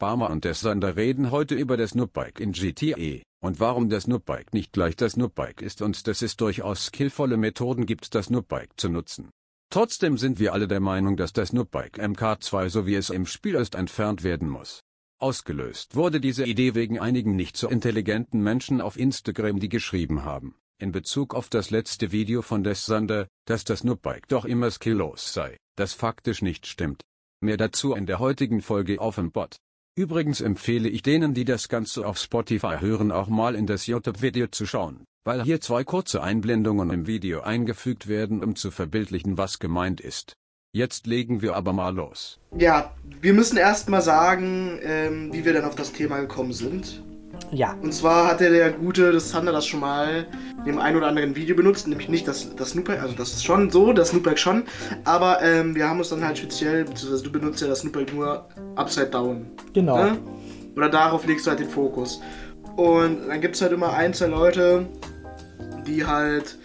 Barmer und der Sander reden heute über das Noobike in GTE und warum das Noobike nicht gleich das Noobike ist und dass es durchaus skillvolle Methoden gibt, das Noobike zu nutzen. Trotzdem sind wir alle der Meinung, dass das Noobike MK2 so wie es im Spiel ist entfernt werden muss. Ausgelöst wurde diese Idee wegen einigen nicht so intelligenten Menschen auf Instagram, die geschrieben haben, in Bezug auf das letzte Video von Des Sander, dass das Noobike doch immer skilllos sei, das faktisch nicht stimmt. Mehr dazu in der heutigen Folge auf dem Bot. Übrigens empfehle ich denen, die das Ganze auf Spotify hören, auch mal in das YouTube-Video zu schauen, weil hier zwei kurze Einblendungen im Video eingefügt werden, um zu verbildlichen, was gemeint ist. Jetzt legen wir aber mal los. Ja, wir müssen erstmal sagen, ähm, wie wir dann auf das Thema gekommen sind. Ja. Und zwar hatte der gute das Thunder das schon mal in dem ein oder anderen Video benutzt, nämlich nicht das, das Snoopback, also das ist schon so, das Snoopback schon, aber ähm, wir haben uns dann halt speziell, beziehungsweise du benutzt ja das Snoopback nur upside down. Genau. Ne? Oder darauf legst du halt den Fokus. Und dann gibt es halt immer ein, zwei Leute, die halt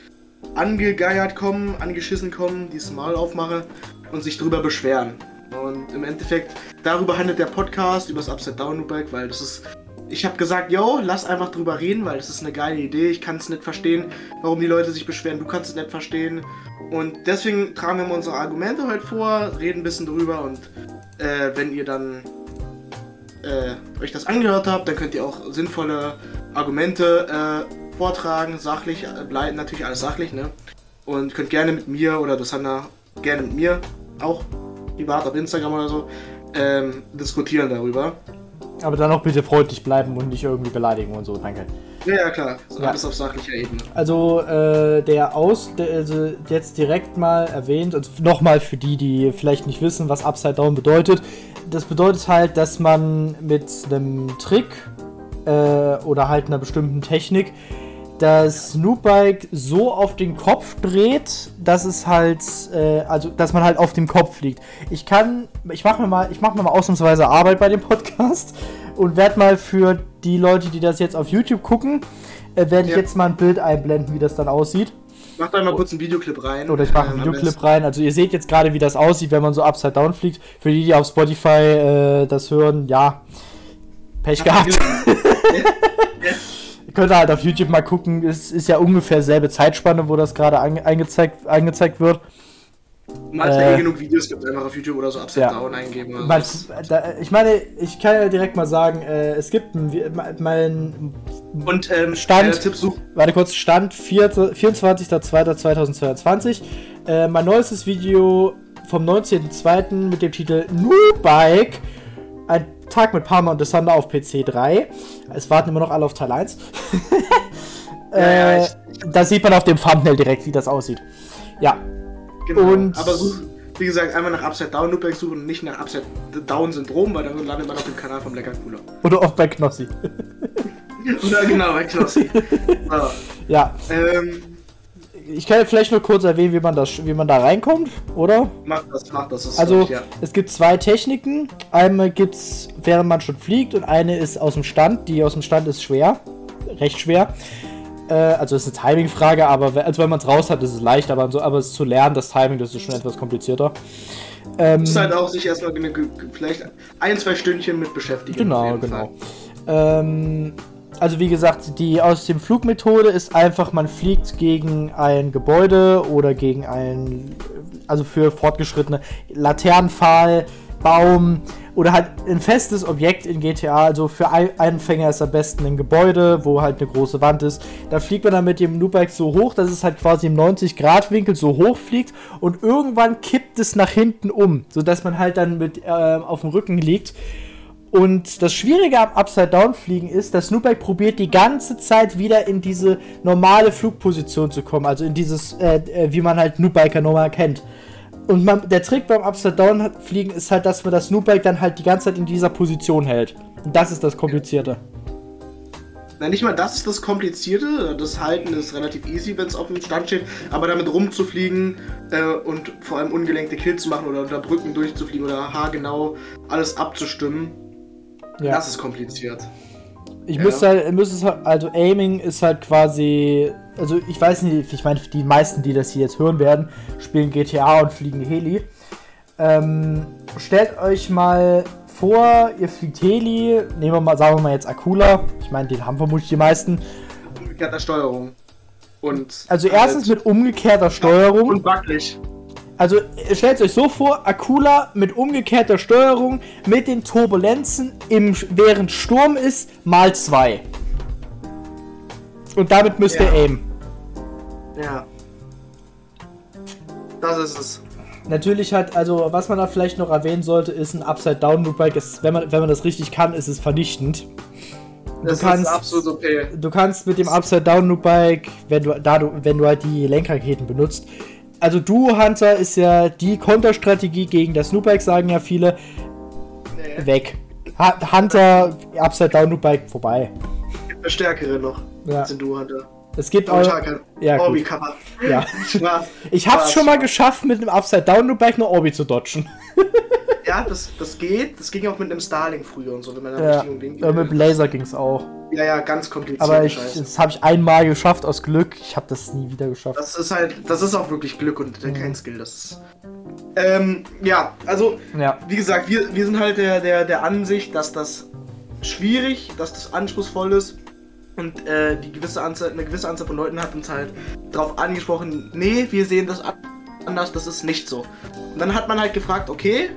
angegeiert kommen, angeschissen kommen, die es mal aufmache und sich drüber beschweren. Und im Endeffekt, darüber handelt der Podcast, über das Upside Down Loopback, weil das ist ich habe gesagt, yo, lass einfach drüber reden, weil das ist eine geile Idee. Ich kann es nicht verstehen, warum die Leute sich beschweren. Du kannst es nicht verstehen. Und deswegen tragen wir mal unsere Argumente heute vor, reden ein bisschen drüber und äh, wenn ihr dann äh, euch das angehört habt, dann könnt ihr auch sinnvolle Argumente äh, vortragen, sachlich, äh, bleiben natürlich alles sachlich, ne? Und könnt gerne mit mir oder das Hanna gerne mit mir auch privat auf Instagram oder so ähm, diskutieren darüber. Aber dann auch bitte freundlich bleiben und nicht irgendwie beleidigen und so, danke. Ja, ja, klar. So ja. Alles auf sachlicher Ebene. Also, äh, der Aus, der, also jetzt direkt mal erwähnt, also nochmal für die, die vielleicht nicht wissen, was Upside Down bedeutet. Das bedeutet halt, dass man mit einem Trick äh, oder halt einer bestimmten Technik das Snoopbike so auf den Kopf dreht, dass es halt, äh, also dass man halt auf dem Kopf liegt. Ich kann, ich mache mir mal, ich mache mir mal ausnahmsweise Arbeit bei dem Podcast und werde mal für die Leute, die das jetzt auf YouTube gucken, äh, werde ich ja. jetzt mal ein Bild einblenden, wie das dann aussieht. Mach da mal kurz einen Videoclip rein. Oder ich mache einen Videoclip rein. Also ihr seht jetzt gerade, wie das aussieht, wenn man so upside down fliegt. Für die, die auf Spotify äh, das hören, ja, Pech gehabt. könnt ihr halt auf YouTube mal gucken. Es ist ja ungefähr selbe Zeitspanne, wo das gerade angezeigt, angezeigt wird. Manche äh, eh genug Videos gibt einfach auf YouTube oder so Upside ja. Down eingeben. Man, da, ich meine, ich kann ja direkt mal sagen, äh, es gibt mein und ähm, Stand. Äh, warte kurz, Stand 24.02.2022. Äh, mein neuestes Video vom 19.02. mit dem Titel New Bike. Tag mit Parma und The Thunder auf PC 3. Es warten immer noch alle auf Teil 1. äh, da sieht man auf dem Thumbnail direkt, wie das aussieht. Ja. Genau. Und Aber such, wie gesagt, einmal nach Upside Down Loopback suchen und nicht nach Upside Down Syndrom, weil dann landet man auf dem Kanal vom Lecker Cooler. Oder auch bei Knossi. Oder genau, bei Knossi. So. Ja. Ähm, ich kann vielleicht nur kurz erwähnen, wie man, das, wie man da reinkommt, oder? Mach das, mach das. das also, ja. es gibt zwei Techniken. Einmal gibt es, während man schon fliegt, und eine ist aus dem Stand. Die aus dem Stand ist schwer, recht schwer. Äh, also, es ist eine Timing-Frage, aber also wenn man es raus hat, ist es leicht, aber, so, aber es zu lernen, das Timing, das ist schon etwas komplizierter. Ähm, muss halt auch sich erstmal vielleicht ein, zwei Stündchen mit beschäftigen. Genau, genau. Ähm, also wie gesagt, die aus dem Flugmethode ist einfach, man fliegt gegen ein Gebäude oder gegen ein, also für Fortgeschrittene, Laternenpfahl, Baum oder halt ein festes Objekt in GTA. Also für Anfänger ist am besten ein Gebäude, wo halt eine große Wand ist. Da fliegt man dann mit dem Loopbike so hoch, dass es halt quasi im 90-Grad-Winkel so hoch fliegt und irgendwann kippt es nach hinten um, sodass man halt dann mit äh, auf dem Rücken liegt und das Schwierige am Upside-Down-Fliegen ist, dass Snoopback probiert die ganze Zeit wieder in diese normale Flugposition zu kommen. Also in dieses, äh, äh, wie man halt Snoopbiker normal kennt. Und man, der Trick beim Upside-Down-Fliegen ist halt, dass man das Snoopbike dann halt die ganze Zeit in dieser Position hält. Und das ist das Komplizierte. Na, nicht mal das ist das Komplizierte. Das Halten ist relativ easy, wenn es auf dem Stand steht. Aber damit rumzufliegen äh, und vor allem ungelenkte Kills zu machen oder unter Brücken durchzufliegen oder haargenau alles abzustimmen, ja. Das ist kompliziert. Ich ja. müsste halt, müsste halt, also Aiming ist halt quasi, also ich weiß nicht, ich meine, die meisten, die das hier jetzt hören werden, spielen GTA und fliegen Heli. Ähm, stellt euch mal vor, ihr fliegt Heli, nehmen wir mal, sagen wir mal jetzt Akula. Ich meine, den haben vermutlich die meisten. Umgekehrter Steuerung. Und Also erstens mit umgekehrter Steuerung. und wackelig. Also stellt euch so vor, Akula mit umgekehrter Steuerung mit den Turbulenzen im, während Sturm ist, mal zwei. Und damit müsst ihr Ja. aimen. Ja. Das ist es. Natürlich hat, also was man da vielleicht noch erwähnen sollte, ist ein Upside-Down-Loopbike. Ist, Wenn man, wenn man das richtig kann, ist es vernichtend. Das kannst- ist absolut okay. Du kannst mit dem Upside-Down-Loop-Bike, wenn du, da du, wenn du halt die Lenkraketen benutzt, also Duo Hunter ist ja die Konterstrategie gegen das Loopbike, sagen ja viele, Nee. weg. Ha- Hunter, Upside-Down-Loopbike, vorbei. Gibt eine stärkere noch. Ja. Als den du hatte. Es gibt auch, ja, gut. Orbi-Cover. Ja. Spaß. Ich hab's Spaß. schon mal geschafft, mit einem Upside-Down-Loopbike eine Orbi zu dodgen. Ja, das, das geht. Das ging auch mit einem Starlink früher und so, wenn man da Ja, richtig den äh, mit dem Laser ging's auch. Ja, ja, ganz kompliziert. Aber ich, Scheiße. das habe ich einmal geschafft aus Glück. Ich habe das nie wieder geschafft. Das ist halt, das ist auch wirklich Glück und kein Skill. Das ist. Ähm, ja, also, Ja. wie gesagt, wir, wir sind halt der, der, der Ansicht, dass das schwierig, dass das anspruchsvoll ist. Und äh, die gewisse Anzahl, eine gewisse Anzahl von Leuten hat uns halt darauf angesprochen, nee, wir sehen das an- anders, das ist nicht so. Und dann hat man halt gefragt, okay,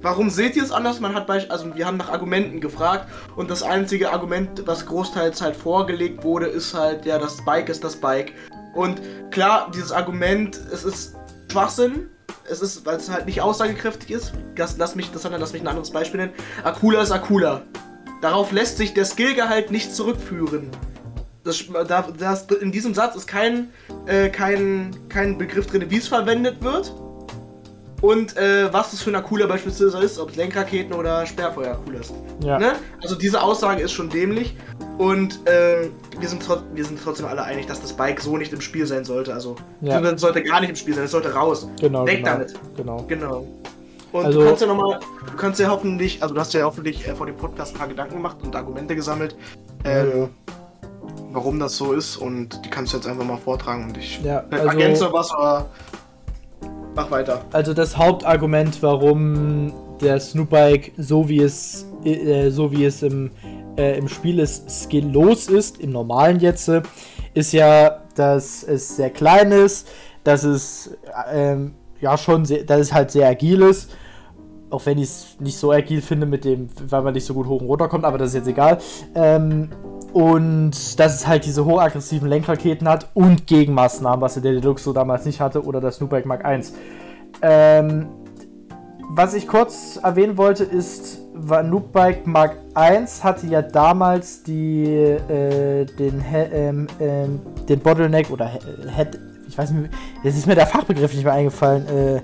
warum seht ihr es anders? Man hat also wir haben nach Argumenten gefragt und das einzige Argument, was großteils halt vorgelegt wurde, ist halt, ja, das Bike ist das Bike. Und klar, dieses Argument, es ist Schwachsinn. Es ist, weil es halt nicht aussagekräftig ist. Lass, mich, das sondern lass mich ein anderes Beispiel nennen. Akula ist Akula. Darauf lässt sich der Skillgehalt nicht zurückführen. Das, da, das, in diesem Satz ist kein, äh, kein, kein Begriff drin, wie es verwendet wird. Und äh, was es für ein Akula beispielsweise ist, ob es Lenkraketen oder Sperrfeuer-Akula ist. Ja. Ne? Also diese Aussage ist schon dämlich. Und äh, wir, sind wir sind trotzdem alle einig, dass das Bike so nicht im Spiel sein sollte. Also Ja. es sollte gar nicht im Spiel sein, es sollte raus. Genau. Weg genau, damit. Genau. Genau. Und Also- du kannst ja nochmal, du kannst ja hoffentlich, also du hast ja hoffentlich äh, vor dem Podcast ein paar Gedanken gemacht und Argumente gesammelt, ähm, warum das so ist und die kannst du jetzt einfach mal vortragen und ich Ja, äh, also- ergänze was, aber mach weiter. Also das Hauptargument, warum der Snoopbike so wie es äh, so wie es im, äh, im Spiel ist, skilllos ist, im normalen jetzt, äh, ist ja, dass es sehr klein ist, dass es ähm, ja schon sehr, dass es halt sehr agil ist. Auch wenn ich es nicht so agil finde mit dem, weil man nicht so gut hoch und runter kommt, aber das ist jetzt egal. Ähm, und dass es halt diese hochaggressiven Lenkraketen hat und Gegenmaßnahmen, was der Deluxe so damals nicht hatte oder das Snoopbike Mark I. Ähm, was ich kurz erwähnen wollte, ist, war Noobike Mark I hatte ja damals die, äh, den, ähm, ähm, den Bottleneck oder He Head, ich weiß nicht, jetzt ist mir der Fachbegriff nicht mehr eingefallen, äh,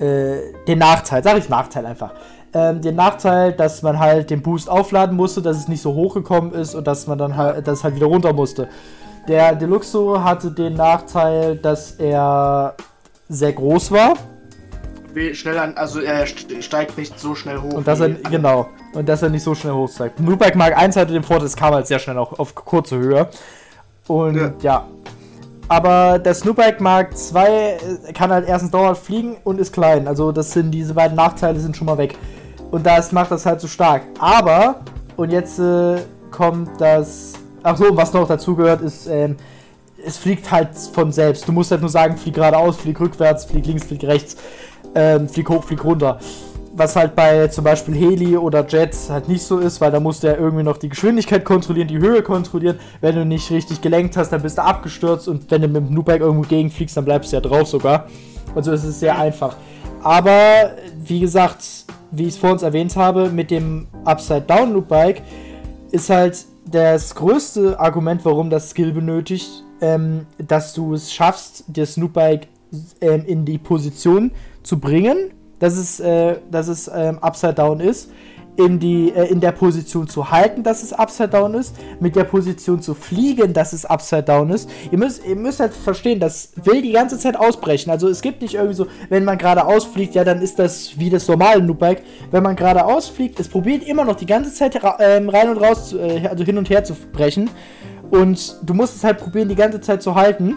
äh, den Nachteil, sag ich Nachteil einfach. Ähm, den Nachteil, dass man halt den Boost aufladen musste, dass es nicht so hochgekommen ist und dass man dann halt, dass halt wieder runter musste. Der Deluxo hatte den Nachteil, dass er sehr groß war Wie schnell an, also er st- steigt nicht so schnell hoch. und dass er genau und dass er nicht so schnell hochsteigt. Nubike Mark 1 hatte den Vorteil, es kam halt sehr schnell auch auf kurze Höhe. Und Ja. ja. Aber der Snoopbike Mark 2 kann halt erstens dauerhaft fliegen und ist klein. Also das sind diese beiden Nachteile sind schon mal weg. Und das macht das halt so stark. Aber, und jetzt äh, kommt das. Ach so, was noch dazu gehört, ist, ähm, es fliegt halt von selbst. Du musst halt nur sagen, flieg geradeaus, flieg rückwärts, flieg links, flieg rechts, ähm, flieg hoch, flieg runter. Was halt bei zum Beispiel Heli oder Jets halt nicht so ist, weil da musst du ja irgendwie noch die Geschwindigkeit kontrollieren, die Höhe kontrollieren. Wenn du nicht richtig gelenkt hast, dann bist du abgestürzt und wenn du mit dem Nubike irgendwo gegenfliegst, dann bleibst du ja drauf sogar. Also es ist sehr einfach. Aber wie gesagt, wie ich es vor uns erwähnt habe, mit dem Upside-Down Loop Bike ist halt das größte Argument, warum das Skill benötigt, ähm, dass du es schaffst, das Snoop Bike ähm, in die Position zu bringen, dass es, äh, dass es ähm, Upside Down ist, in, die, äh, in der Position zu halten, dass es Upside Down ist, mit der Position zu fliegen, dass es Upside Down ist. Ihr müsst, ihr müsst halt verstehen, das will die ganze Zeit ausbrechen. Also es gibt nicht irgendwie so, wenn man geradeaus fliegt, ja, dann ist das wie das normale Noobike. Wenn man geradeaus fliegt, es probiert immer noch die ganze Zeit ähm, rein und raus, äh, also hin und her zu brechen. Und du musst es halt probieren, die ganze Zeit zu halten.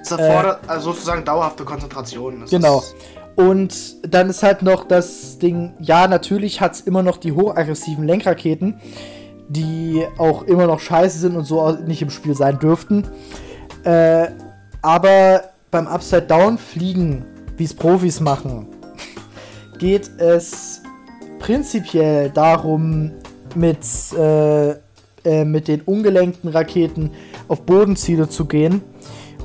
Es erfordert also sozusagen dauerhafte Konzentration. Das Genau. Ist, Und dann ist halt noch das Ding, ja, natürlich hat es immer noch die hochaggressiven Lenkraketen, die auch immer noch scheiße sind und so nicht im Spiel sein dürften. Äh, aber beim Upside Down fliegen, wie es Profis machen, geht es prinzipiell darum, mit, äh, äh, mit den ungelenkten Raketen auf Bodenziele zu gehen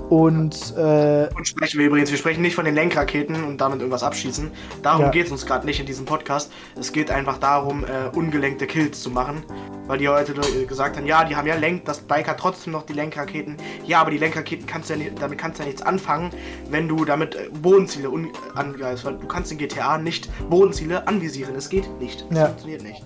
und, äh, und sprechen wir übrigens, wir sprechen nicht von den Lenkraketen und damit irgendwas abschießen. Darum ja. geht es uns gerade nicht in diesem Podcast. Es geht einfach darum, äh, ungelenkte Kills zu machen. Weil die heute gesagt haben, ja, die haben ja Lenk, das Bike hat trotzdem noch die Lenkraketen. Ja, aber die Lenkraketen kannst ja nicht, damit kannst du ja nichts anfangen, wenn du damit äh, Bodenziele angreifst. Weil du kannst in GTA nicht Bodenziele anvisieren. Es geht nicht. Es ja. funktioniert nicht.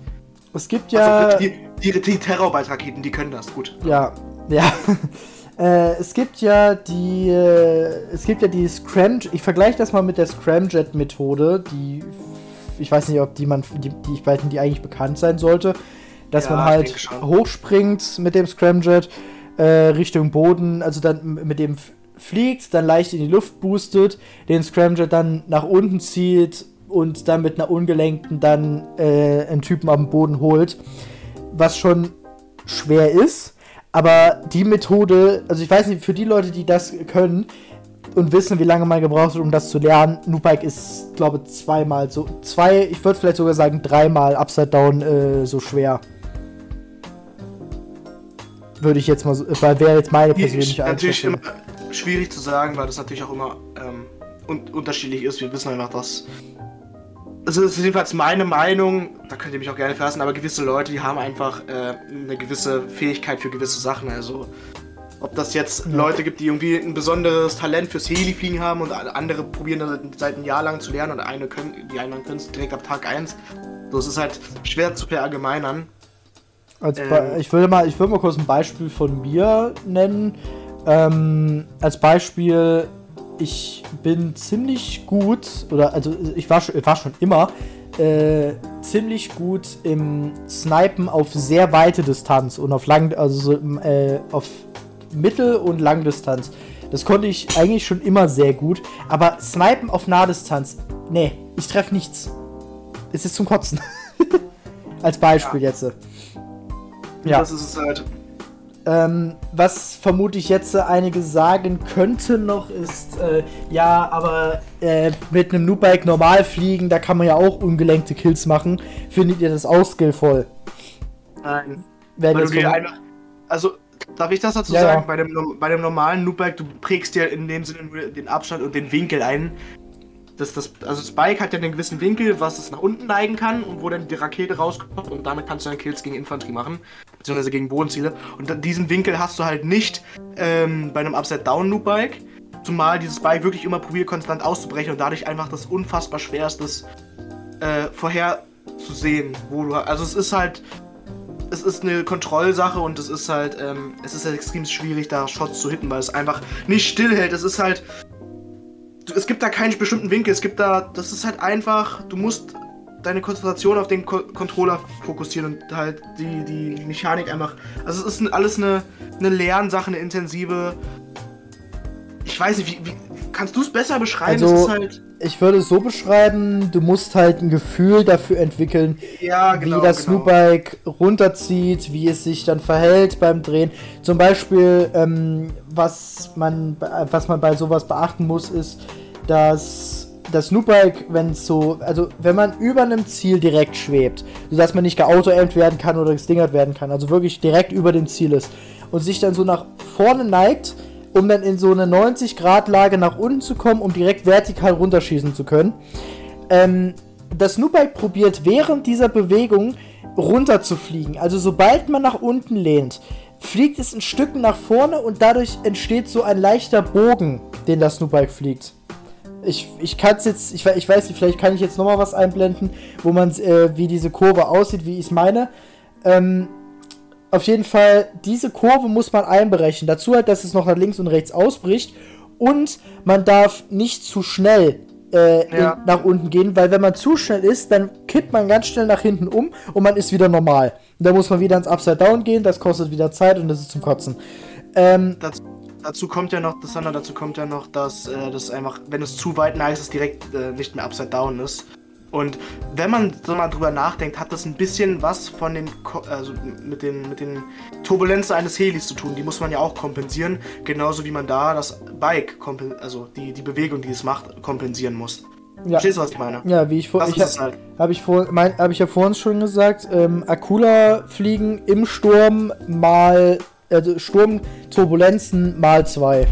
Es gibt ja. Also die, die, die Terrorbite-Raketen, die können das, gut. Ja, ja. Äh, es gibt ja die, äh, es gibt ja die Scram, ich vergleiche das mal mit der Scramjet-Methode, die, ich weiß nicht, ob die man, die, die ich weiß nicht, die eigentlich bekannt sein sollte, dass ja, man halt hochspringt mit dem Scramjet äh, Richtung Boden, also dann mit dem fliegt, dann leicht in die Luft boostet, den Scramjet dann nach unten zieht und dann mit einer ungelenkten dann äh, einen Typen am Boden holt, was schon schwer ist aber die Methode, also ich weiß nicht, für die Leute, die das können und wissen, wie lange man gebraucht hat, um das zu lernen, Nubike ist, glaube ich, zweimal so, zwei, ich würde vielleicht sogar sagen, dreimal Upside Down äh, so schwer. Würde ich jetzt mal so, weil wäre jetzt meine persönliche Natürlich immer schwierig zu sagen, weil das natürlich auch immer ähm, un unterschiedlich ist. Wir wissen einfach, dass also das ist jedenfalls meine Meinung, da könnt ihr mich auch gerne verlassen, aber gewisse Leute, die haben einfach äh, eine gewisse Fähigkeit für gewisse Sachen. Also ob das jetzt ja. Leute gibt, die irgendwie ein besonderes Talent fürs Heli-Fliegen haben und andere probieren das seit einem Jahr lang zu lernen und eine können, die anderen können es direkt ab Tag 1. So, es ist halt schwer zu verallgemeinern. Als ähm, ich würde mal, ich würde mal kurz ein Beispiel von mir nennen. Ähm, als Beispiel, ich bin ziemlich gut, oder also ich war schon, war schon immer äh, ziemlich gut im Snipen auf sehr weite Distanz und auf lang, also so, äh, auf Mittel- und Langdistanz. Das konnte ich eigentlich schon immer sehr gut, aber Snipen auf Nahdistanz, nee, ich treffe nichts. Es ist zum Kotzen. Als Beispiel ja. jetzt. Ja. Das ist es halt. Ähm, was vermutlich jetzt einige sagen könnten noch ist, äh, ja, aber äh, mit einem Noobbike normal fliegen, da kann man ja auch ungelenkte Kills machen. Findet ihr das auch skillvoll? Nein. Dir einfach, also, darf ich das dazu ja, sagen? Ja. Bei, dem, bei dem normalen Noobbike, du prägst dir in dem Sinne nur den Abstand und den Winkel ein das, das, also das Bike hat ja einen gewissen Winkel, was es nach unten neigen kann und wo dann die Rakete rauskommt und damit kannst du dann Kills gegen Infanterie machen, beziehungsweise gegen Bodenziele. Und diesen Winkel hast du halt nicht ähm, bei einem Upside-Down-Noob-Bike, zumal dieses Bike wirklich immer probiert, konstant auszubrechen und dadurch einfach das unfassbar schwer ist, äh, vorherzusehen, wo du, also es ist halt, es ist eine Kontrollsache und es ist halt, ähm, es ist halt extrem schwierig, da Shots zu hitten, weil es einfach nicht stillhält. Es ist halt, es gibt da keinen bestimmten Winkel. Es gibt da, das ist halt einfach, du musst deine Konzentration auf den Ko Controller fokussieren und halt die, die Mechanik einfach. Also es ist alles eine, eine Lernsache, eine intensive. Ich weiß nicht, wie, wie kannst du es besser beschreiben? Also, halt ich würde es so beschreiben, du musst halt ein Gefühl dafür entwickeln, ja, genau, wie das genau. Snoopbike runterzieht, wie es sich dann verhält beim Drehen. Zum Beispiel, ähm, was, man, was man bei sowas beachten muss, ist, dass das Snoopbike, wenn es so, also wenn man über einem Ziel direkt schwebt, sodass man nicht geauto-aimed werden kann oder gestingert werden kann, also wirklich direkt über dem Ziel ist und sich dann so nach vorne neigt, um dann in so eine 90-Grad-Lage nach unten zu kommen, um direkt vertikal runterschießen zu können. Ähm, das Snoopbike probiert während dieser Bewegung runter zu fliegen. Also sobald man nach unten lehnt, fliegt es ein Stück nach vorne und dadurch entsteht so ein leichter Bogen, den das Snoopbike fliegt. Ich, ich kann es jetzt, ich, ich weiß nicht, vielleicht kann ich jetzt nochmal was einblenden, wo man, äh, wie diese Kurve aussieht, wie ich es meine. Ähm, auf jeden Fall, diese Kurve muss man einberechnen. Dazu halt, dass es noch nach links und rechts ausbricht. Und man darf nicht zu schnell äh, ja. in, nach unten gehen, weil wenn man zu schnell ist, dann kippt man ganz schnell nach hinten um und man ist wieder normal. Und da muss man wieder ins Upside Down gehen, das kostet wieder Zeit und das ist zum Kotzen. Ähm, das, dazu kommt ja noch, das dazu kommt ja noch, dass äh, das einfach, wenn es zu weit nice ist, direkt äh, nicht mehr upside down ist. Und wenn man so mal drüber nachdenkt, hat das ein bisschen was von den, Ko also mit den, mit den Turbulenzen eines Helis zu tun. Die muss man ja auch kompensieren, genauso wie man da das Bike, also die, die Bewegung, die es macht, kompensieren muss. Ja. Verstehst du, was ich meine? Ja, wie ich vor, Das ich ist hab, es halt. habe ich vor, mein, habe ich ja vorhin schon gesagt, ähm, Akula fliegen im Sturm mal, also Sturmturbulenzen mal zwei.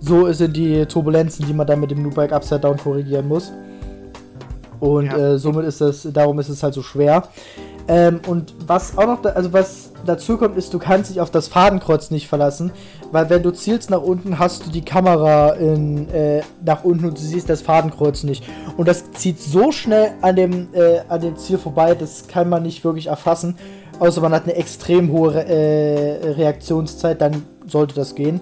So sind die Turbulenzen, die man dann mit dem Nubike Upside Down korrigieren muss. Und Ja. äh, somit ist das, darum ist es halt so schwer. Ähm, und was auch noch, da, also was dazu kommt, ist, du kannst dich auf das Fadenkreuz nicht verlassen, weil wenn du zielst nach unten, hast du die Kamera in, äh, nach unten und du siehst das Fadenkreuz nicht. Und das zieht so schnell an dem, äh, an dem Ziel vorbei, das kann man nicht wirklich erfassen. Außer man hat eine extrem hohe Re äh, Reaktionszeit, dann sollte das gehen.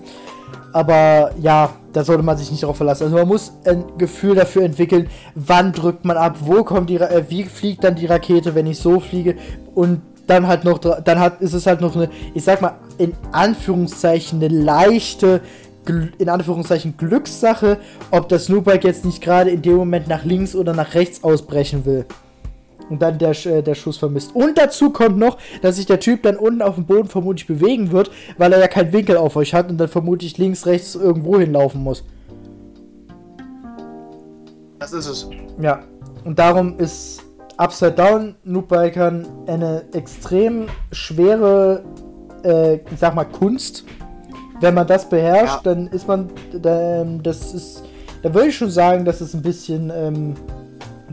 Aber ja, da sollte man sich nicht darauf verlassen. Also man muss ein Gefühl dafür entwickeln, wann drückt man ab, wo kommt die, äh, wie fliegt dann die Rakete, wenn ich so fliege und dann halt noch, dann hat, ist es halt noch eine, ich sag mal, in Anführungszeichen eine leichte, in Anführungszeichen Glückssache, ob das Snoopbike jetzt nicht gerade in dem Moment nach links oder nach rechts ausbrechen will. Und dann der, äh, der Schuss vermisst. Und dazu kommt noch, dass sich der Typ dann unten auf dem Boden vermutlich bewegen wird, weil er ja keinen Winkel auf euch hat und dann vermutlich links, rechts irgendwo hinlaufen muss. Das ist es. Ja. Und darum ist Upside Down Noobbikern eine extrem schwere, äh, ich sag mal, Kunst. Wenn man das beherrscht, Ja. dann ist man, dann, das ist, da würde ich schon sagen, dass es ein bisschen, ähm,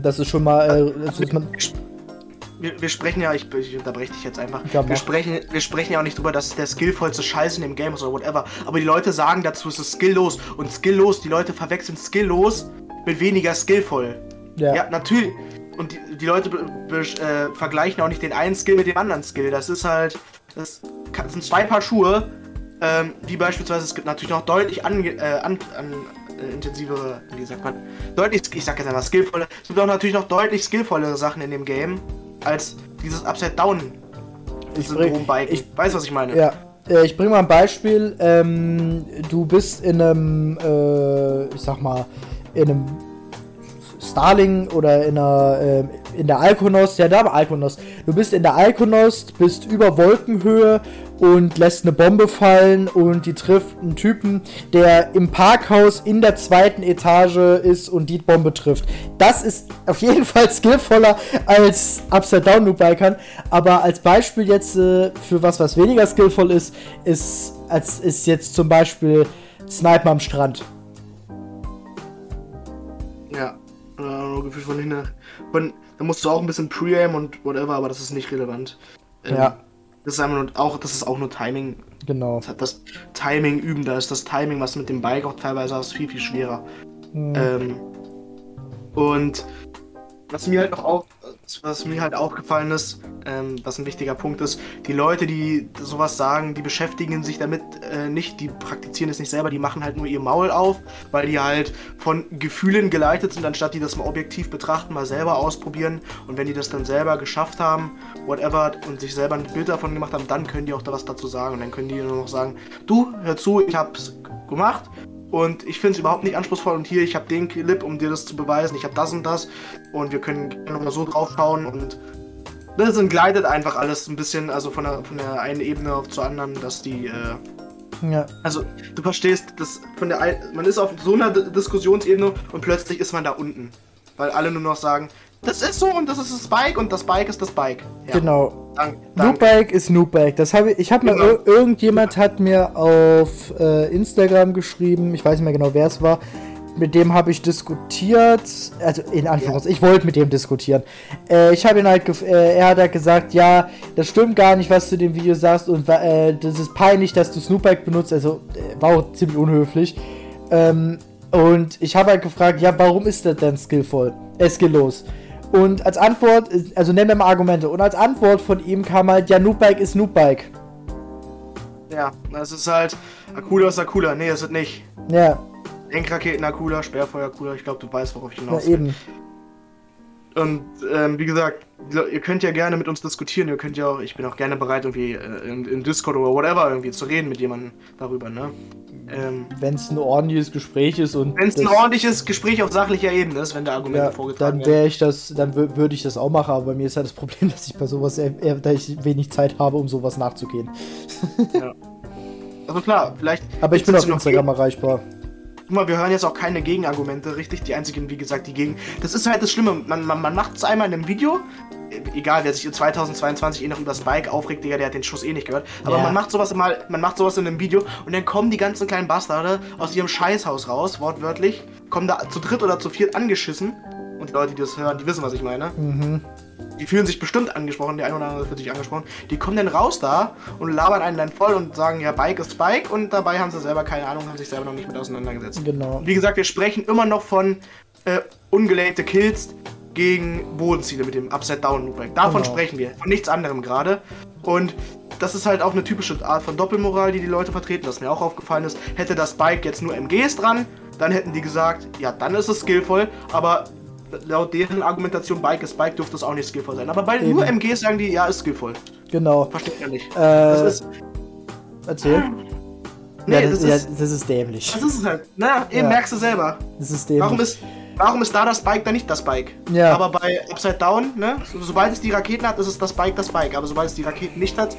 das ist schon mal, äh, ist man, Wir, wir sprechen ja, ich, ich unterbreche dich jetzt einfach. Ja, wir, sprechen, wir sprechen ja auch nicht drüber, dass es der skillvollste Scheiß in dem Game ist oder whatever. Aber die Leute sagen dazu, es ist skilllos. Und skilllos, die Leute verwechseln skilllos mit weniger skillvoll. ja. Ja, natürlich. Und die, die Leute äh, vergleichen auch nicht den einen Skill mit dem anderen Skill. Das ist halt. Das kann- das sind zwei Paar Schuhe. Ähm, wie beispielsweise, es gibt natürlich noch deutlich ange, äh, an, an, intensivere, wie sagt man, deutlich, ich sag jetzt einmal skillvolle. Es gibt auch natürlich noch deutlich skillvollere Sachen in dem Game als dieses Upside-Down. Ich Syndrom Biken. ich- Weißt du, was ich meine? Ja, äh, ich bringe mal ein Beispiel. Ähm, du bist in einem, äh, ich sag mal, in einem Starling oder in einer, ähm, in der Alkonost, ja, da aber Alkonost. Du bist in der Alkonost, bist über Wolkenhöhe und lässt eine Bombe fallen und die trifft einen Typen, der im Parkhaus in der zweiten Etage ist und die Bombe trifft. Das ist auf jeden Fall skillvoller als Upside Down Noob Bikern, aber als Beispiel jetzt äh, für was, was weniger skillvoll ist, ist, als ist jetzt zum Beispiel Sniper am Strand. Ja. Äh, Gefühl von hinten. Von, da musst du auch ein bisschen Pre-Aim und whatever, aber das ist nicht relevant. Ähm, Ja. Das ist einfach nur, auch, das ist auch nur Timing. Genau. Das hat das Timing üben, da ist das Timing, was mit dem Bike auch teilweise ist, viel, viel schwerer. Hm. Ähm, und was mir halt noch auf, was mir halt aufgefallen ist, ähm, was ein wichtiger Punkt ist, die Leute, die sowas sagen, die beschäftigen sich damit äh, nicht, die praktizieren es nicht selber, die machen halt nur ihr Maul auf, weil die halt von Gefühlen geleitet sind, anstatt die das mal objektiv betrachten, mal selber ausprobieren. Und wenn die das dann selber geschafft haben, whatever, und sich selber ein Bild davon gemacht haben, dann können die auch da was dazu sagen. Und dann können die nur noch sagen, du, hör zu, ich hab's gemacht und ich finde es überhaupt nicht anspruchsvoll und hier, ich habe den Clip, um dir das zu beweisen, ich habe das und das und wir können gerne mal so drauf schauen und das entgleitet einfach alles ein bisschen, also von der, von der einen Ebene auf zur anderen, dass die, äh, Ja. also du verstehst, dass von der man ist auf so einer D Diskussionsebene und plötzlich ist man da unten, weil alle nur noch sagen, das ist so und das ist das Bike und das Bike ist das Bike. Ja, Genau. Dank, danke. Ist Noobbike. Das habe ich, ich habe Genau. ir- irgendjemand hat mir auf äh, Instagram geschrieben, ich weiß nicht mehr genau, wer es war. Mit dem habe ich diskutiert, also in Anführungszeichen, ich wollte mit dem diskutieren. Äh, ich habe ihn halt, äh, er hat halt gesagt, ja, das stimmt gar nicht, was du in dem Video sagst und äh, das ist peinlich, dass du Snoopbike benutzt, also äh, war auch ziemlich unhöflich. Ähm, und ich habe halt gefragt, ja, warum ist das denn skillvoll, äh, skilllos? Und als Antwort, also nennen wir mal Argumente, und als Antwort von ihm kam halt, ja, Noobbike ist Noobbike. Ja, das ist halt, Akula ist Akula, nee, ist es nicht. Ja, Denkraketen Akula, Sperrfeuer Akula, ich glaube, du weißt, worauf ich na hinaus will. eben. Und ähm, wie gesagt, ihr könnt ja gerne mit uns diskutieren. Ihr könnt ja auch, ich bin auch gerne bereit, irgendwie äh, in, in Discord oder whatever irgendwie zu reden mit jemandem darüber, ne? Ähm, wenn es ein ordentliches Gespräch ist und. Wenn es ein ordentliches Gespräch auf sachlicher Ebene ist, wenn da Argumente ja, vorgetragen werden. Dann wäre ich das, dann würde ich das auch machen, aber bei mir ist halt das Problem, dass ich bei sowas eher, dass ich wenig Zeit habe, um sowas nachzugehen. ja. Also klar, vielleicht. Aber ich bin auf Instagram erreichbar. Guck mal, wir hören jetzt auch keine Gegenargumente, richtig? Die einzigen, wie gesagt, die gegen. Das ist halt das Schlimme. Man, man, man macht es einmal in einem Video. Egal, wer sich in 2022 eh noch über Spike aufregt, Digga, der hat den Schuss eh nicht gehört. Aber ja. man macht sowas mal, man macht sowas in einem Video und dann kommen die ganzen kleinen Bastarde aus ihrem Scheißhaus raus, wortwörtlich, kommen da zu dritt oder zu viert angeschissen. Und die Leute, die das hören, die wissen, was ich meine. Mhm die fühlen sich bestimmt angesprochen, der eine oder andere fühlt sich angesprochen, die kommen dann raus da und labern einen dann voll und sagen, ja, Bike ist Bike und dabei haben sie selber keine Ahnung, haben sich selber noch nicht mit auseinandergesetzt. Genau. Wie gesagt, wir sprechen immer noch von äh, ungelegte Kills gegen Bodenziele mit dem Upside-Down-Loopback. Davon genau. sprechen wir, von nichts anderem gerade. Und das ist halt auch eine typische Art von Doppelmoral, die die Leute vertreten, das mir auch aufgefallen ist. Hätte das Bike jetzt nur MGs dran, dann hätten die gesagt, ja, dann ist es skillvoll, aber laut deren Argumentation Bike ist Bike, dürfte es auch nicht skillvoll sein. Aber bei Eben. nur MGs sagen die, ja, ist skillvoll. Genau. Versteht ja nicht. Äh, das ist. Erzähl. Nee, ja, das, das, ist, ja, das ist dämlich. Das ist es halt. Na, eben ja. merkst du selber. Das ist dämlich. Warum ist, warum ist da das Bike dann nicht das Bike? Ja. Aber bei Upside Down, ne, sobald es die Raketen hat, ist es das Bike das Bike. Aber sobald es die Raketen nicht hat,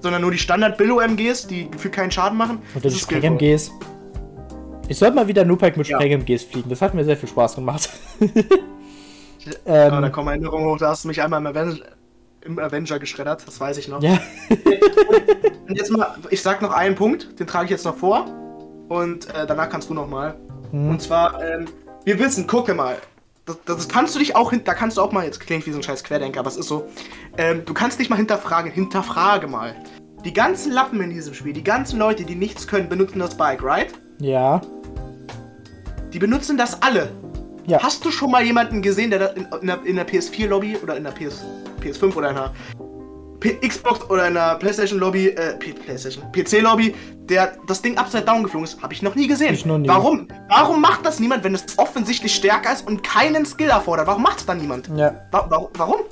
sondern nur die Standard-Billo-MGs, die für keinen Schaden machen, Oder die Spreng-MGs. Ich sollte mal wieder Nupek mit Spreng-MGs fliegen. Das hat mir sehr viel Spaß gemacht. ähm, da kommen Erinnerungen hoch. Da hast du mich einmal im Avenger, im Avenger geschreddert. Das weiß ich noch. Ja. und jetzt mal, ich sag noch einen Punkt. Den trage ich jetzt noch vor. Und äh, danach kannst du noch mal. Hm. Und zwar, ähm, wir wissen, gucke mal. Das, das, kannst du dich auch, da kannst du auch mal, jetzt klingt wie so ein scheiß Querdenker, aber es ist so, ähm, du kannst dich mal hinterfragen, hinterfrage mal. Die ganzen Lappen in diesem Spiel, die ganzen Leute, die nichts können, benutzen das Bike, right? Ja. Die benutzen das alle. Ja. Hast du schon mal jemanden gesehen, der das in, in, der, der PS4-Lobby oder in der PS, PS5 oder in der P Xbox oder in der PlayStation-Lobby, äh, PlayStation, PC-Lobby, der das Ding upside down geflogen ist? Habe ich noch nie gesehen. Ich noch nie. Warum? Warum macht das niemand, wenn es offensichtlich stärker ist und keinen Skill erfordert? Warum macht es dann niemand? Ja. Wa wa warum?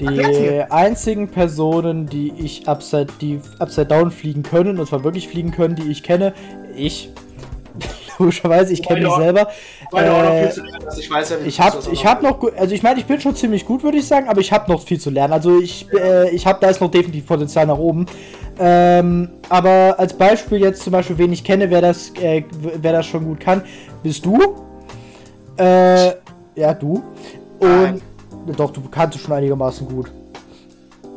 Die einzigen Personen, die ich upside, die upside down fliegen können, und zwar wirklich fliegen können, die ich kenne, ich, logischerweise, ich kenne mich selber. Äh, ich weiß ja, ich habe ich hab noch, also ich meine, ich bin schon ziemlich gut, würde ich sagen, aber ich habe noch viel zu lernen. Also ich, äh, ich habe da ist noch definitiv Potenzial nach oben. Ähm, aber als Beispiel jetzt zum Beispiel, wen ich kenne, wer das, äh, wer das schon gut kann, bist du. Äh, ja, du. Und Nein. doch, du kannst es schon einigermaßen gut.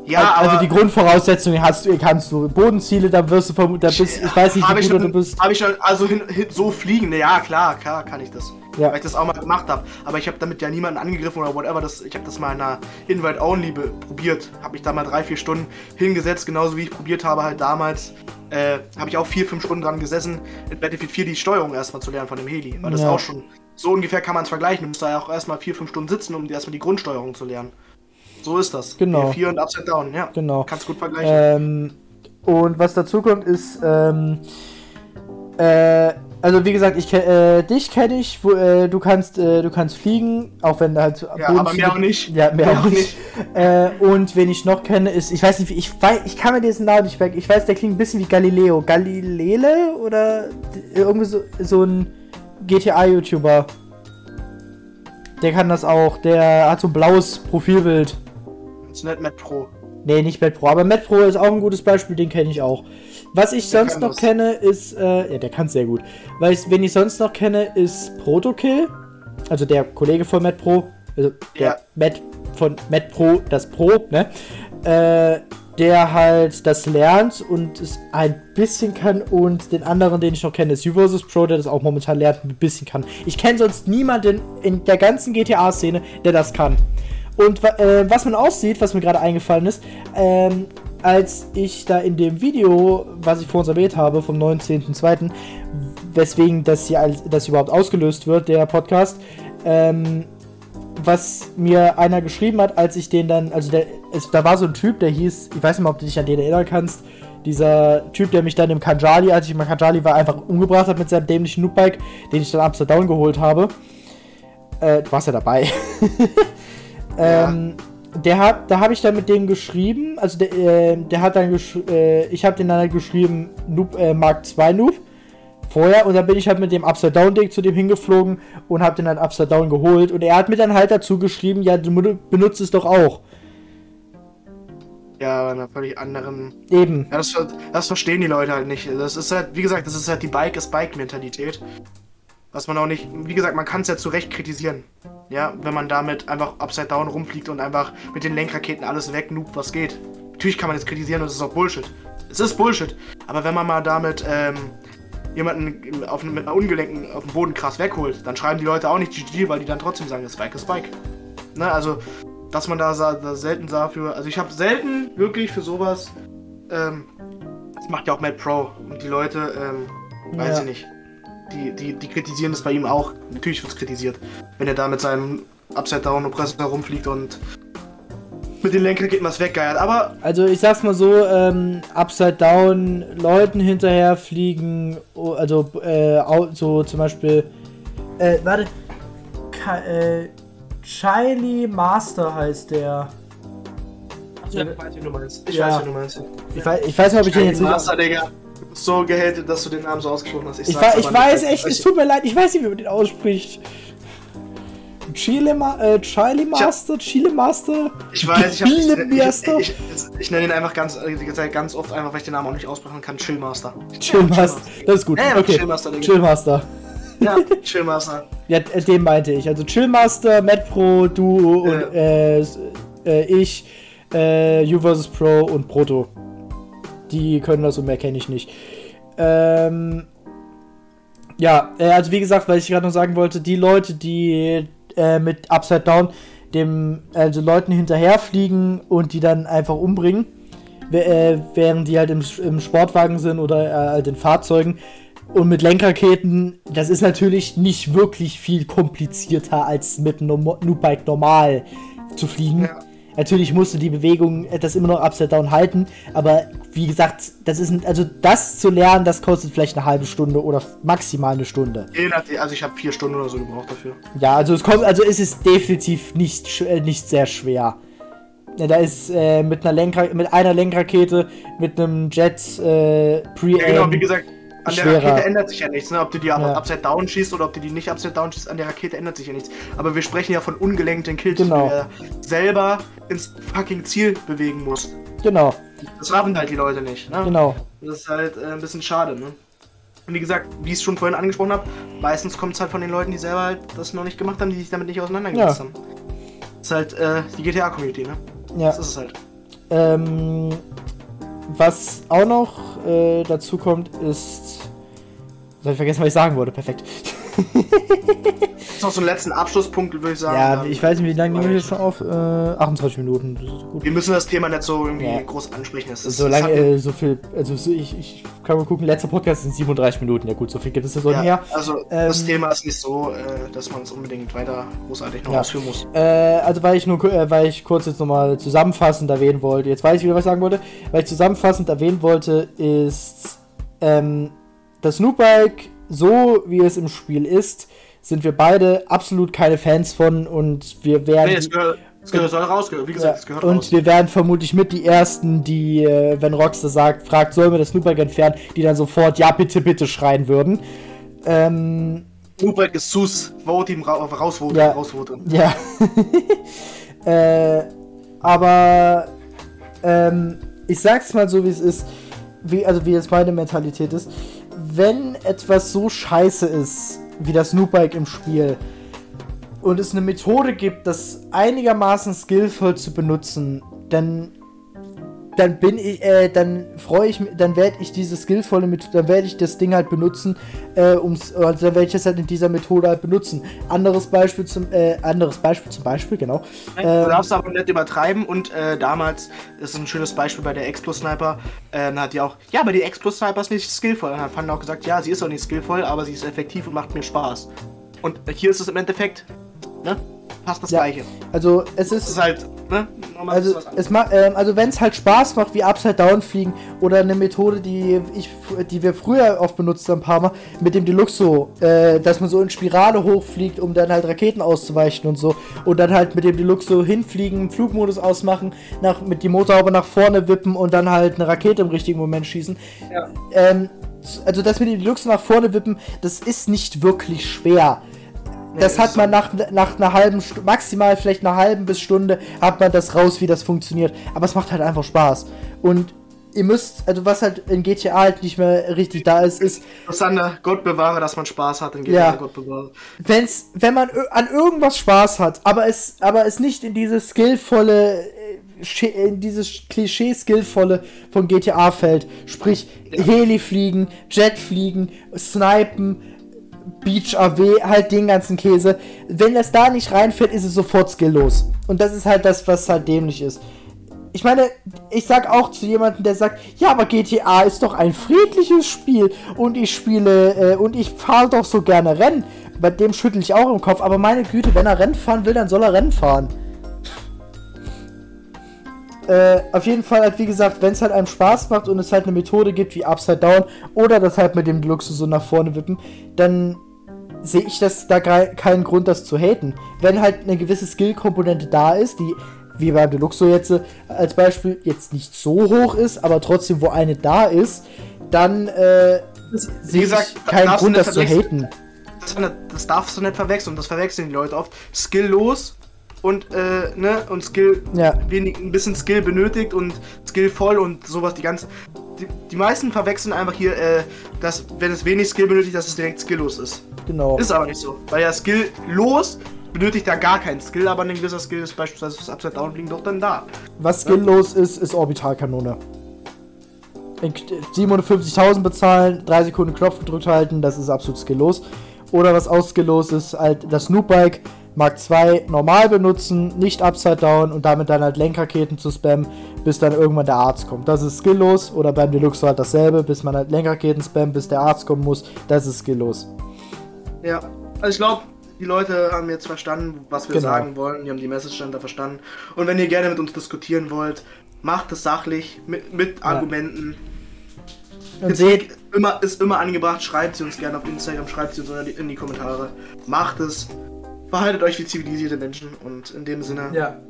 Ja, also die Grundvoraussetzungen hast du, kannst du Bodenziele, da wirst du vermutlich, da bist, ich weiß nicht, wie gut du bist. Habe ich schon, also hin, hin, so fliegen, ja klar, klar kann ich das. Ja. Weil ich das auch mal gemacht habe. Aber ich habe damit ja niemanden angegriffen oder whatever. Das, ich habe das mal in einer Invite-Only probiert. Habe mich da mal drei, vier Stunden hingesetzt, genauso wie ich probiert habe halt damals. Äh, habe ich auch vier, fünf Stunden dran gesessen, in Battlefield 4 die Steuerung erstmal zu lernen von dem Heli. Weil das ja. auch schon, so ungefähr kann man es vergleichen. Du musst da ja auch erstmal vier, fünf Stunden sitzen, um erstmal die Grundsteuerung zu lernen. So ist das. Genau. Vier und Upside Down, ja. Genau. Kannst gut vergleichen. Ähm, und was dazu kommt, ist, ähm, äh, also wie gesagt, ich äh, dich kenne ich, wo, äh, du kannst, äh, du kannst fliegen, auch wenn halt. Ja, aber mehr auch nicht. Ja, mehr, auch nicht. Äh, und wen ich noch kenne, ist, ich weiß nicht, ich weiß, ich kann mir diesen Namen nicht merken. Ich weiß, der klingt ein bisschen wie Galileo, Galilele oder irgendwie so, so ein GTA-YouTuber. Der kann das auch. Der hat so ein blaues Profilbild. Ist nicht Matt Pro. Nee, nicht Matt Pro. Aber Matt Pro ist auch ein gutes Beispiel, den kenne ich auch. Was ich der sonst noch das. kenne, ist. Äh, ja, der kann es sehr gut. Weil ich, wen ich sonst noch kenne, ist Protokill. Also der Kollege von Matt Pro. Also der ja. Matt von Matt Pro, das Pro, ne? Äh, der halt das lernt und es ein bisschen kann und den anderen, den ich noch kenne, ist U Pro, der das auch momentan lernt und ein bisschen kann. Ich kenne sonst niemanden in der ganzen GTA-Szene, der das kann. Und äh, was man aussieht, was mir gerade eingefallen ist, ähm, als ich da in dem Video, was ich vor uns erwähnt habe, vom 19.02., weswegen das hier das überhaupt ausgelöst wird, der Podcast, ähm, was mir einer geschrieben hat, als ich den dann, also der, es, da war so ein Typ, der hieß, ich weiß nicht mal, ob du dich an den erinnern kannst, dieser Typ, der mich dann im Kanjali, als ich im Kanjali war, einfach umgebracht hat mit seinem dämlichen Noobbike, den ich dann Amsterdam geholt habe. Äh, du warst ja dabei. Ähm, der hat, da habe ich dann mit dem geschrieben, also der, äh, der hat dann gesch äh, ich habe den dann halt geschrieben, Noob, äh, Mark 2 Noob vorher und dann bin ich halt mit dem Upside Down Ding zu dem hingeflogen und habe den dann Upside Down geholt und er hat mir dann halt dazu geschrieben, ja, du benutzt es doch auch. Ja, aber in einer völlig anderen. Eben. Ja, das, das verstehen die Leute halt nicht. Das ist halt, wie gesagt, das ist halt die Bike-is-Bike-Mentalität. Was man auch nicht, wie gesagt, man kann es ja zu Recht kritisieren. Ja, wenn man damit einfach upside down rumfliegt und einfach mit den Lenkraketen alles wegnoobt, was geht. Natürlich kann man das kritisieren und es ist auch Bullshit. Es ist Bullshit. Aber wenn man mal damit ähm, jemanden auf, mit einer Ungelenken auf dem Boden krass wegholt, dann schreiben die Leute auch nicht GG, weil die dann trotzdem sagen, das Bike ist Bike. Ne, also, dass man da, da selten sah für. Also, ich habe selten wirklich für sowas. Ähm, das macht ja auch Matt Pro. Und die Leute, ähm, weiß Ja. ich nicht. Die, die, die kritisieren das bei ihm auch. Natürlich wird es kritisiert. Wenn er da mit seinem Upside-Down-Oppressor rumfliegt und mit den Lenkraketen was weggeiert. Aber Also ich sag's mal so, ähm, Upside Down Leuten hinterher fliegen, also äh, so zum Beispiel, äh, warte, Ka äh, Chiley Master heißt der. ich weiß, wie du meinst. Ich Ja. weiß, wie du meinst. Ich weiß, ich weiß nicht, ob ich den jetzt nicht... Master, Digga. So gehatet, dass du den Namen so ausgesprochen hast. Ich, sag's wei- ich weiß nicht. echt, es tut mir leid, ich weiß nicht, wie man den ausspricht. Chile Ma äh, Chiley Master, Chile Master. Ich weiß, ich, hab, Chile ich, Master. ich, ich, ich nenne ihn einfach ganz, äh, ganz oft einfach, weil ich den Namen auch nicht aussprechen kann. Chillmaster. Chill Master. Das ist gut. Ja, okay. Chill Master. Chill Master. Ja, Chillmaster. Ja, äh, den meinte ich. Also Chillmaster, Matt Pro, du und äh, äh, ich, äh, U vs Pro und Proto. Die können das und mehr kenne ich nicht. Ähm, ja, äh, also wie gesagt, weil ich gerade noch sagen wollte, die Leute, die äh, mit Upside Down dem, also Leuten hinterherfliegen und die dann einfach umbringen, äh, während die halt im, im Sportwagen sind oder äh, halt in Fahrzeugen. Und mit Lenkraketen, das ist natürlich nicht wirklich viel komplizierter als mit einem Noob-Bike normal zu fliegen. Ja. Natürlich musst du die Bewegung äh, das immer noch upside down halten, aber wie gesagt, das ist ein, also das zu lernen, das kostet vielleicht eine halbe Stunde oder maximal eine Stunde. Also ich habe vier Stunden oder so gebraucht dafür. Ja, also es kommt, also es ist definitiv nicht, äh, nicht sehr schwer. Da ist äh, mit einer Lenkra mit einer Lenkrakete, mit einem Jet äh, pre Ja, genau, wie gesagt, an der schwerer. Rakete ändert sich ja nichts, ne? Ob du die Ja. upside down schießt oder ob du die nicht upside down schießt, an der Rakete ändert sich ja nichts. Aber wir sprechen ja von ungelenkten Kills, Genau. die du ja selber ins fucking Ziel bewegen musst. Genau, Das raffen halt die Leute nicht, ne? genau. Das ist halt äh, ein bisschen schade, ne? Und wie gesagt, wie ich es schon vorhin angesprochen habe, meistens kommt es halt von den Leuten, die selber halt das noch nicht gemacht haben, die sich damit nicht auseinandergesetzt Ja. haben. Das ist halt äh, die GTA-Community, ne? Ja. Das ist es halt. Ähm, was auch noch äh, dazu kommt, ist. Jetzt hab ich vergessen, was ich sagen wollte. Perfekt. Das ist noch so ein letzten Abschlusspunkt, würde ich sagen. Ja, ich weiß nicht, wie lange nehmen wir jetzt schon auf? Äh, 28 Minuten. Das ist gut. Wir müssen das Thema nicht so irgendwie Ja. groß ansprechen. Das ist, So das lange, hat- äh, so viel, also so, ich, ich kann mal gucken, letzter Podcast sind 37 Minuten. Ja gut, so viel gibt es ja so ja, her. also das Ähm, Thema ist nicht so, äh, dass man es unbedingt weiter großartig noch Ja. ausführen muss. Äh, also weil ich nur, äh, weil ich kurz jetzt nochmal zusammenfassend erwähnen wollte, jetzt weiß ich wieder, was ich sagen wollte, weil ich zusammenfassend erwähnen wollte, ist, ähm, das Noobbike, so wie es im Spiel ist, sind wir beide absolut keine Fans von und wir werden... Nee, es gehört, es gehört soll rausgehört. Wie gesagt, es gehört und raus. wir werden vermutlich mit die ersten, die, äh, wenn Rockstar sagt, fragt, sollen wir das Noobbike entfernen, die dann sofort ja bitte, bitte schreien würden. Ähm, Rubrik ist sus, vote ihm ra rausvoten, Ja. rausvoten. Ja. äh, aber ähm, ich sag's mal so, wie es ist, wie, also wie jetzt meine Mentalität ist. Wenn etwas so scheiße ist, wie das Noobbike im Spiel, und es eine Methode gibt, das einigermaßen skillvoll zu benutzen, dann dann bin ich, äh, dann freue ich mich, dann werde ich diese skillvolle Methode, dann werde ich das Ding halt benutzen, äh, ums, also dann werde ich das halt in dieser Methode halt benutzen. Anderes Beispiel zum, äh, anderes Beispiel zum Beispiel, genau. Du Ähm, darfst aber nicht übertreiben und äh, damals ist ein schönes Beispiel bei der Explo-Sniper, äh, dann hat die auch, ja, aber die Explo-Sniper ist nicht skillvoll. Dann hat Fanden auch gesagt, ja, sie ist auch nicht skillvoll, aber sie ist effektiv und macht mir Spaß. Und hier ist es im Endeffekt, ne? fast das Ja. gleiche. Also es Das ist. ist halt, ne? Also, es ma ähm, also wenn es halt Spaß macht, wie Upside Down fliegen oder eine Methode, die ich, die wir früher oft benutzt haben, ein paar Mal, mit dem Deluxo, äh, dass man so in Spirale hochfliegt, um dann halt Raketen auszuweichen und so und dann halt mit dem Deluxo hinfliegen, Flugmodus ausmachen, nach, mit die Motorhaube nach vorne wippen und dann halt eine Rakete im richtigen Moment schießen. Ja. Ähm, also das mit dem Deluxo nach vorne wippen, das ist nicht wirklich schwer. Das hat man nach, nach einer halben maximal vielleicht einer halben bis Stunde, hat man das raus, wie das funktioniert. Aber es macht halt einfach Spaß. Und ihr müsst, also was halt in GTA halt nicht mehr richtig da ist, ist, Sander, Gott bewahre, dass man Spaß hat in GTA, Ja. Gott bewahre. wenn's, wenn man an irgendwas Spaß hat, aber es, aber es nicht in dieses skillvolle, äh, in dieses Klischee-skillvolle von GTA fällt. Sprich, Heli fliegen, Jet fliegen, Snipen, Beach AW, halt den ganzen Käse. Wenn das da nicht reinfällt, ist es sofort skilllos. Und das ist halt das, was halt dämlich ist. Ich meine, ich sag auch zu jemandem, der sagt, ja, aber GTA ist doch ein friedliches Spiel und ich spiele äh, und ich fahre doch so gerne Rennen. Bei dem schüttel ich auch im Kopf, aber meine Güte, wenn er Rennen fahren will, dann soll er Rennen fahren. Äh, auf jeden Fall halt, wie gesagt, wenn es halt einem Spaß macht und es halt eine Methode gibt wie Upside Down oder das halt mit dem Luxus so nach vorne wippen, dann sehe ich das da keinen Grund, das zu haten. Wenn halt eine gewisse Skill-Komponente da ist, die wie beim Deluxo jetzt äh, als Beispiel jetzt nicht so hoch ist, aber trotzdem wo eine da ist, dann äh, sehe ich keinen Grund, das zu haten. Das, das darfst du nicht verwechseln, das verwechseln die Leute oft. Skilllos und, äh, ne, und Skill, Ja. wenig, ein bisschen Skill benötigt und skillvoll und sowas, die ganze. Die, die meisten verwechseln einfach hier, äh, dass, wenn es wenig Skill benötigt, dass es direkt skilllos ist. Genau. Ist aber nicht so. Weil ja skilllos benötigt ja gar keinen Skill, aber ein gewisser Skill ist beispielsweise fürs Upside Down fliegen doch dann da. Was skilllos ist, ist Orbitalkanone. In- 750.000 bezahlen, 3 Sekunden Knopf gedrückt halten, das ist absolut skilllos. Oder was auch skilllos ist, halt das Snoop-Bike Mark II normal benutzen, nicht Upside Down und damit dann halt Lenkraketen zu spammen, bis dann irgendwann der Arzt kommt. Das ist skilllos. Oder beim Deluxe halt dasselbe, bis man halt Lenkraketen spammt, bis der Arzt kommen muss. Das ist skilllos. Ja, also ich glaube, die Leute haben jetzt verstanden, was wir Genau. sagen wollen. Die haben die Message dann da verstanden. Und wenn ihr gerne mit uns diskutieren wollt, macht es sachlich, mit, mit Argumenten. Und seht, immer, ist immer angebracht, schreibt sie uns gerne auf Instagram, schreibt sie uns in die, in die Kommentare. Macht es. Verhaltet euch wie zivilisierte Menschen und in dem Sinne. Ja.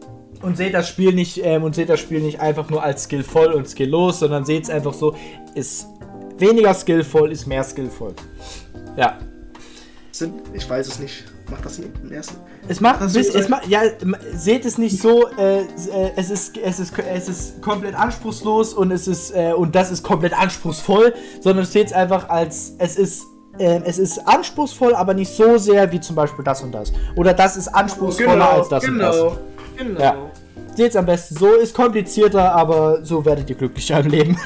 Und seht das Spiel nicht, ähm, und seht das Spiel nicht einfach nur als skillvoll und skilllos, sondern seht es einfach so, ist weniger skillvoll, ist mehr skillvoll. Ja. Sind, ich weiß es nicht. Macht das nicht im ersten? Es macht, bis, es ma, ja, seht es nicht so, äh, äh, es ist, es ist, es ist komplett anspruchslos und es ist, äh, und das ist komplett anspruchsvoll, sondern seht es einfach als, es ist, äh, es ist anspruchsvoll, aber nicht so sehr wie zum Beispiel das und das. Oder das ist anspruchsvoller als das und das. genau. Genau. Ja. Seht's am besten so, ist komplizierter, aber so werdet ihr glücklicher im Leben.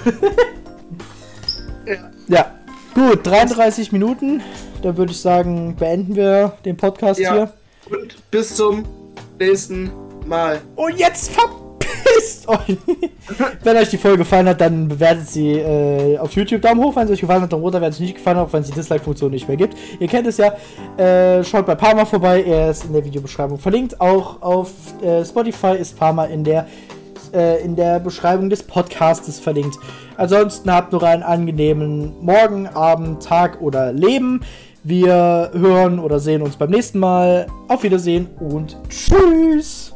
Ja. ja. Gut, 33 Minuten. Dann würde ich sagen, beenden wir den Podcast Ja. hier. Und bis zum nächsten Mal. Und jetzt verpisst euch! wenn euch die Folge gefallen hat, dann bewertet sie äh, auf YouTube Daumen hoch. Wenn es euch gefallen hat, Daumen runter. Wenn es nicht gefallen hat, auch wenn es die Dislike-Funktion nicht mehr gibt. Ihr kennt es ja. Äh, schaut bei Parma vorbei. Er ist in der Videobeschreibung verlinkt. Auch auf äh, Spotify ist Parma in der, äh, in der Beschreibung des Podcastes verlinkt. Ansonsten habt noch einen angenehmen Morgen, Abend, Tag oder Leben. Wir hören oder sehen uns beim nächsten Mal. Auf Wiedersehen und tschüss!